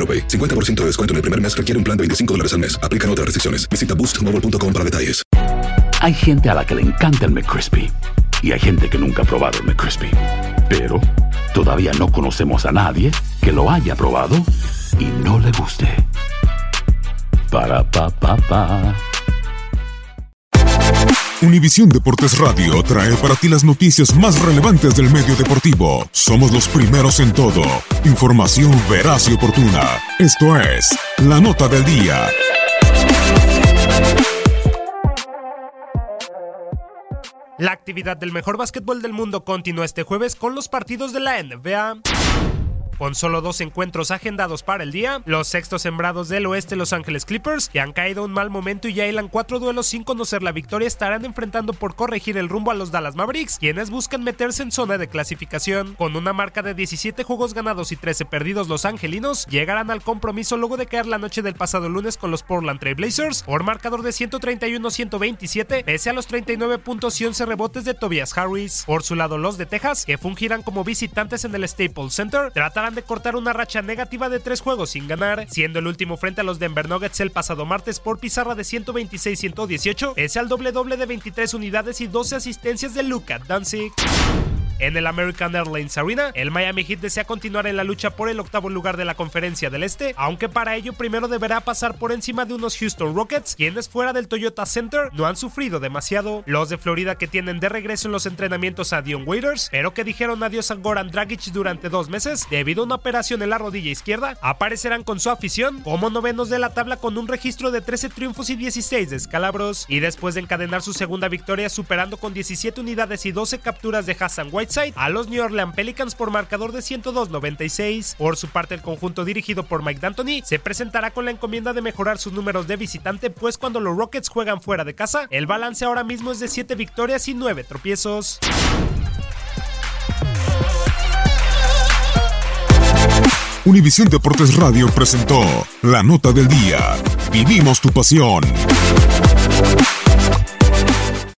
AroPay. 50% de descuento en el primer mes requiere un plan de 25 dólares al mes. Aplican otras restricciones. Visita boostmobile.com para detalles. Hay gente a la que le encanta el McCrispy y hay gente que nunca ha probado el McCrispy. Pero todavía no conocemos a nadie que lo haya probado y no le guste. Para pa pa pa. Univisión Deportes Radio trae para ti las noticias más relevantes del medio deportivo. Somos los primeros en todo. Información veraz y oportuna. Esto es La Nota del Día. La actividad del mejor básquetbol del mundo continúa este jueves con los partidos de la NBA. Con solo dos encuentros agendados para el día, los sextos sembrados del oeste Los Ángeles Clippers, que han caído un mal momento y ya hilan cuatro duelos sin conocer la victoria, estarán enfrentando por corregir el rumbo a los Dallas Mavericks, quienes buscan meterse en zona de clasificación. Con una marca de 17 juegos ganados y 13 perdidos, los angelinos llegarán al compromiso luego de caer la noche del pasado lunes con los Portland Trail Blazers por marcador de 131-127, pese a los 39 puntos y 11 rebotes de Tobias Harris. Por su lado, los de Texas, que fungirán como visitantes en el Staples Center, tratarán de cortar una racha negativa de tres juegos sin ganar, siendo el último frente a los Denver Nuggets el pasado martes por pizarra de 126-118, ese al doble doble de 23 unidades y 12 asistencias de Luka Danzig. En el American Airlines Arena, el Miami Heat desea continuar en la lucha por el octavo lugar de la conferencia del Este, aunque para ello primero deberá pasar por encima de unos Houston Rockets, quienes fuera del Toyota Center no han sufrido demasiado. Los de Florida que tienen de regreso en los entrenamientos a Dion Waiters, pero que dijeron adiós a Goran Dragic durante dos meses debido a una operación en la rodilla izquierda, aparecerán con su afición como novenos de la tabla con un registro de 13 triunfos y 16 descalabros, y después de encadenar su segunda victoria superando con 17 unidades y 12 capturas de Hassan White a los New Orleans Pelicans por marcador de 102-96. Por su parte, el conjunto dirigido por Mike D'Antoni se presentará con la encomienda de mejorar sus números de visitante, pues cuando los Rockets juegan fuera de casa, el balance ahora mismo es de 7 victorias y 9 tropiezos. Univisión Deportes Radio presentó La Nota del Día. Vivimos tu pasión.